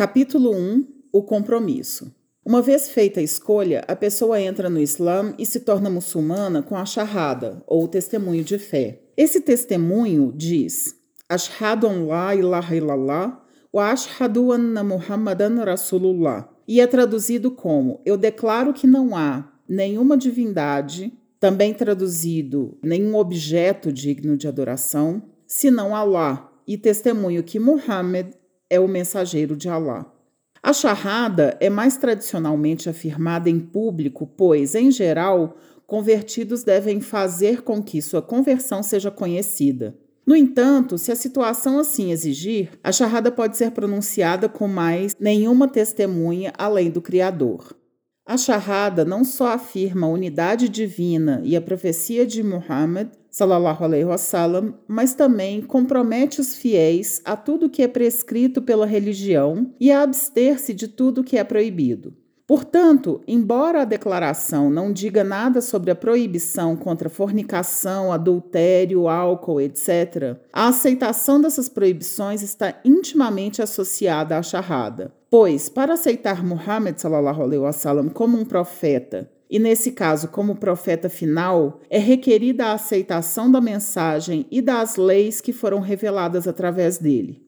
Capítulo 1 O compromisso. Uma vez feita a escolha, a pessoa entra no Islã e se torna muçulmana com a shahada, ou testemunho de fé. Esse testemunho diz: Ashhadu an la ilaha illallah wa ashhadu anna Muhammadan Rasulullah. E é traduzido como: Eu declaro que não há nenhuma divindade, também traduzido nenhum objeto digno de adoração, senão Allah, e testemunho que Muhammad é o mensageiro de Alá. A charrada é mais tradicionalmente afirmada em público, pois, em geral, convertidos devem fazer com que sua conversão seja conhecida. No entanto, se a situação assim exigir, a charrada pode ser pronunciada com mais nenhuma testemunha além do Criador. A charrada não só afirma a unidade divina e a profecia de Muhammad, sallallahu alaihi wasallam, mas também compromete os fiéis a tudo que é prescrito pela religião e a abster-se de tudo que é proibido. Portanto, embora a declaração não diga nada sobre a proibição contra fornicação, adultério, álcool, etc., a aceitação dessas proibições está intimamente associada à charrada. Pois, para aceitar Muhammad como um profeta e, nesse caso, como profeta final, é requerida a aceitação da mensagem e das leis que foram reveladas através dele.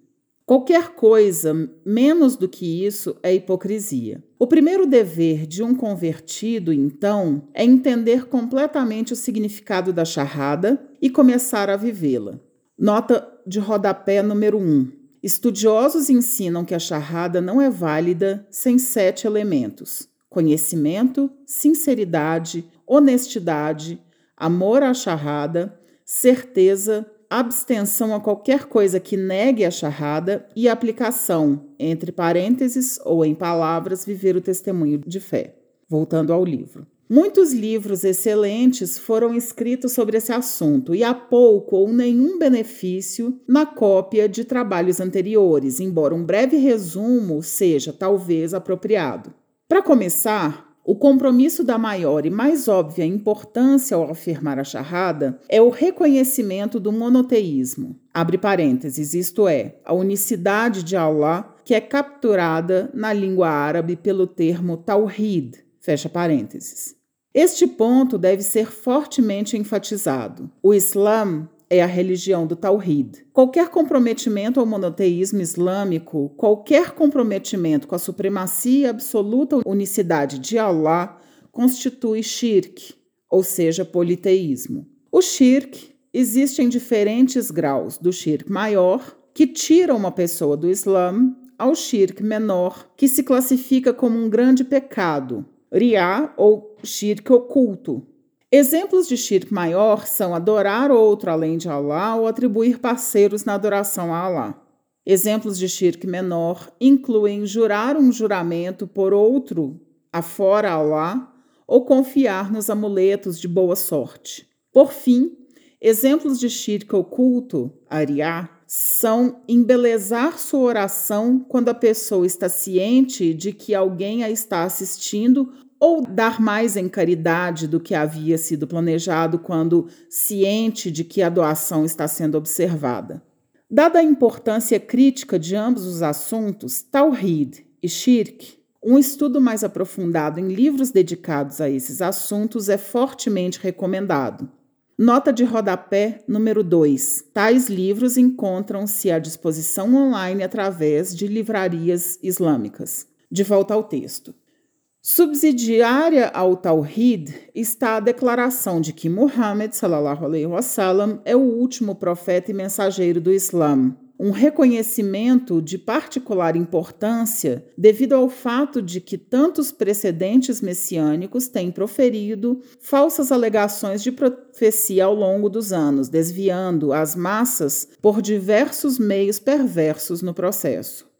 Qualquer coisa menos do que isso é hipocrisia. O primeiro dever de um convertido, então, é entender completamente o significado da charrada e começar a vivê-la. Nota de rodapé número 1. Estudiosos ensinam que a charrada não é válida sem sete elementos: conhecimento, sinceridade, honestidade, amor à charrada, certeza, abstenção a qualquer coisa que negue a charrada e aplicação, entre parênteses ou em palavras, viver o testemunho de fé. Voltando ao livro. Muitos livros excelentes foram escritos sobre esse assunto e há pouco ou nenhum benefício na cópia de trabalhos anteriores, embora um breve resumo seja talvez apropriado. Para começar, o compromisso da maior e mais óbvia importância ao afirmar a charrada é o reconhecimento do monoteísmo. Abre parênteses, isto é, a unicidade de Allah, que é capturada na língua árabe pelo termo tawhid, fecha parênteses. Este ponto deve ser fortemente enfatizado. O Islã é a religião do Tawhid. Qualquer comprometimento ao monoteísmo islâmico, qualquer comprometimento com a supremacia absoluta unicidade de Allah, constitui shirk, ou seja, politeísmo. O shirk existe em diferentes graus, do shirk maior, que tira uma pessoa do Islã, ao shirk menor, que se classifica como um grande pecado, riá ou shirk oculto, Exemplos de shirk maior são adorar outro além de Allah ou atribuir parceiros na adoração a Allah. Exemplos de shirk menor incluem jurar um juramento por outro afora Allah ou confiar nos amuletos de boa sorte. Por fim, exemplos de shirk oculto, ariá, são embelezar sua oração quando a pessoa está ciente de que alguém a está assistindo ou dar mais em caridade do que havia sido planejado quando ciente de que a doação está sendo observada. Dada a importância crítica de ambos os assuntos, Tawhid e Shirk, um estudo mais aprofundado em livros dedicados a esses assuntos é fortemente recomendado. Nota de rodapé número 2. Tais livros encontram-se à disposição online através de livrarias islâmicas. De volta ao texto. Subsidiária ao Tawhid está a declaração de que Muhammad sallallahu alaihi wasallam é o último profeta e mensageiro do Islã, um reconhecimento de particular importância devido ao fato de que tantos precedentes messiânicos têm proferido falsas alegações de profecia ao longo dos anos, desviando as massas por diversos meios perversos no processo.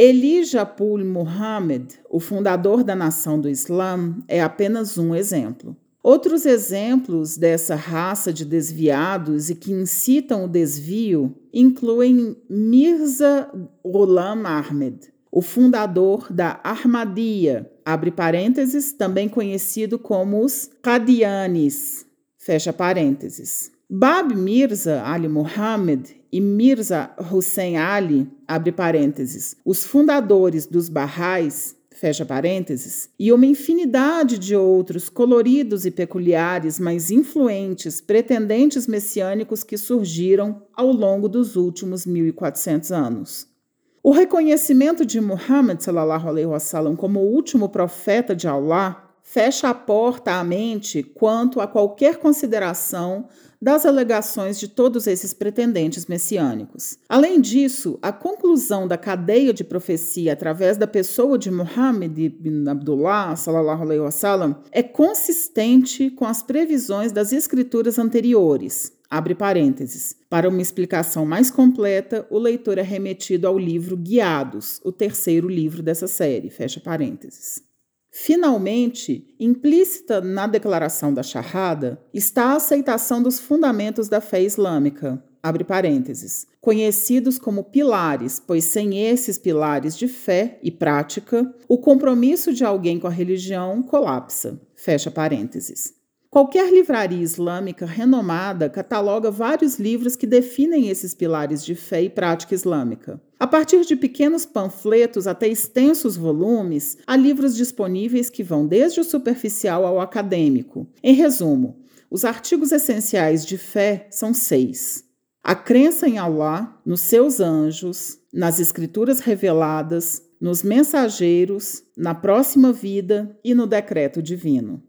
Elijah Pul Muhammad, o fundador da nação do Islã, é apenas um exemplo. Outros exemplos dessa raça de desviados e que incitam o desvio incluem Mirza Ghulam Ahmed, o fundador da Ahmadiyya, abre parênteses, também conhecido como os Qadianis, fecha parênteses. Bab Mirza Ali Muhammad e Mirza Hussein Ali, abre parênteses, os fundadores dos Barrais, fecha parênteses, e uma infinidade de outros coloridos e peculiares, mas influentes pretendentes messiânicos que surgiram ao longo dos últimos 1400 anos. O reconhecimento de Muhammad sallallahu alaihi wasallam como o último profeta de Allah fecha a porta à mente quanto a qualquer consideração das alegações de todos esses pretendentes messiânicos. Além disso, a conclusão da cadeia de profecia através da pessoa de Muhammad ibn Abdullah sallallahu alaihi wasallam é consistente com as previsões das escrituras anteriores. Abre parênteses. Para uma explicação mais completa, o leitor é remetido ao livro Guiados, o terceiro livro dessa série. Fecha parênteses. Finalmente, implícita na declaração da Shahada está a aceitação dos fundamentos da fé islâmica, abre parênteses, conhecidos como pilares, pois sem esses pilares de fé e prática, o compromisso de alguém com a religião colapsa, fecha parênteses. Qualquer livraria islâmica renomada cataloga vários livros que definem esses pilares de fé e prática islâmica. A partir de pequenos panfletos até extensos volumes, há livros disponíveis que vão desde o superficial ao acadêmico. Em resumo, os artigos essenciais de fé são seis: a crença em Allah, nos seus anjos, nas escrituras reveladas, nos mensageiros, na próxima vida e no decreto divino.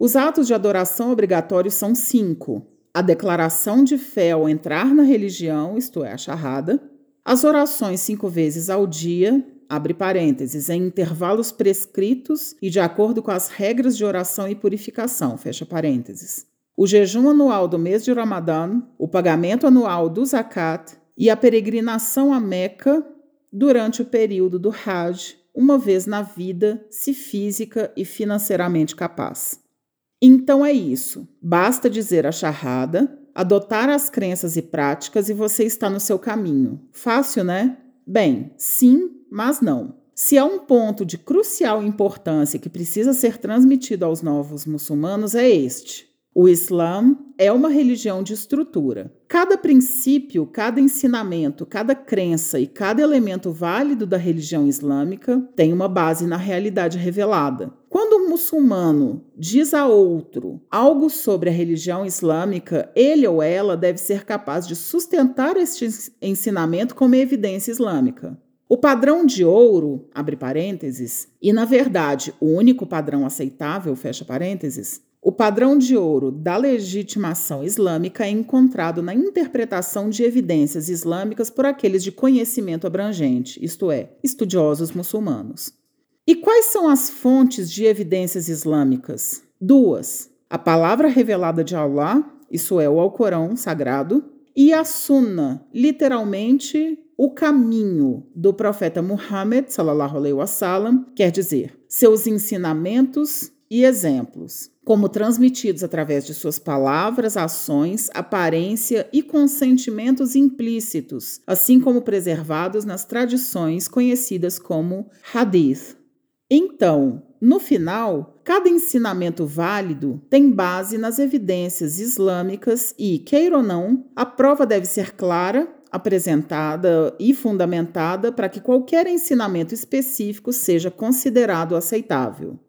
Os atos de adoração obrigatórios são cinco: a declaração de fé ao entrar na religião, isto é, a charrada, as orações cinco vezes ao dia, abre parênteses, em intervalos prescritos e de acordo com as regras de oração e purificação, fecha parênteses. O jejum anual do mês de Ramadã, o pagamento anual do zakat e a peregrinação a Meca durante o período do Hajj, uma vez na vida, se física e financeiramente capaz. Então é isso. Basta dizer a charrada, adotar as crenças e práticas e você está no seu caminho. Fácil, né? Bem, sim, mas não. Se há um ponto de crucial importância que precisa ser transmitido aos novos muçulmanos, é este. O Islã é uma religião de estrutura. Cada princípio, cada ensinamento, cada crença e cada elemento válido da religião islâmica tem uma base na realidade revelada. Muçulmano diz a outro algo sobre a religião islâmica, ele ou ela deve ser capaz de sustentar este ensinamento como evidência islâmica. O padrão de ouro, abre parênteses, e na verdade o único padrão aceitável, fecha parênteses, o padrão de ouro da legitimação islâmica é encontrado na interpretação de evidências islâmicas por aqueles de conhecimento abrangente, isto é, estudiosos muçulmanos. E quais são as fontes de evidências islâmicas? Duas: a palavra revelada de Allah, isso é, o Alcorão sagrado, e a Sunna, literalmente o caminho do profeta Muhammad, sallallahu alaihi wasallam, quer dizer, seus ensinamentos e exemplos como transmitidos através de suas palavras, ações, aparência e consentimentos implícitos, assim como preservados nas tradições conhecidas como hadith. Então, no final, cada ensinamento válido tem base nas evidências islâmicas e, queira ou não, a prova deve ser clara, apresentada e fundamentada para que qualquer ensinamento específico seja considerado aceitável.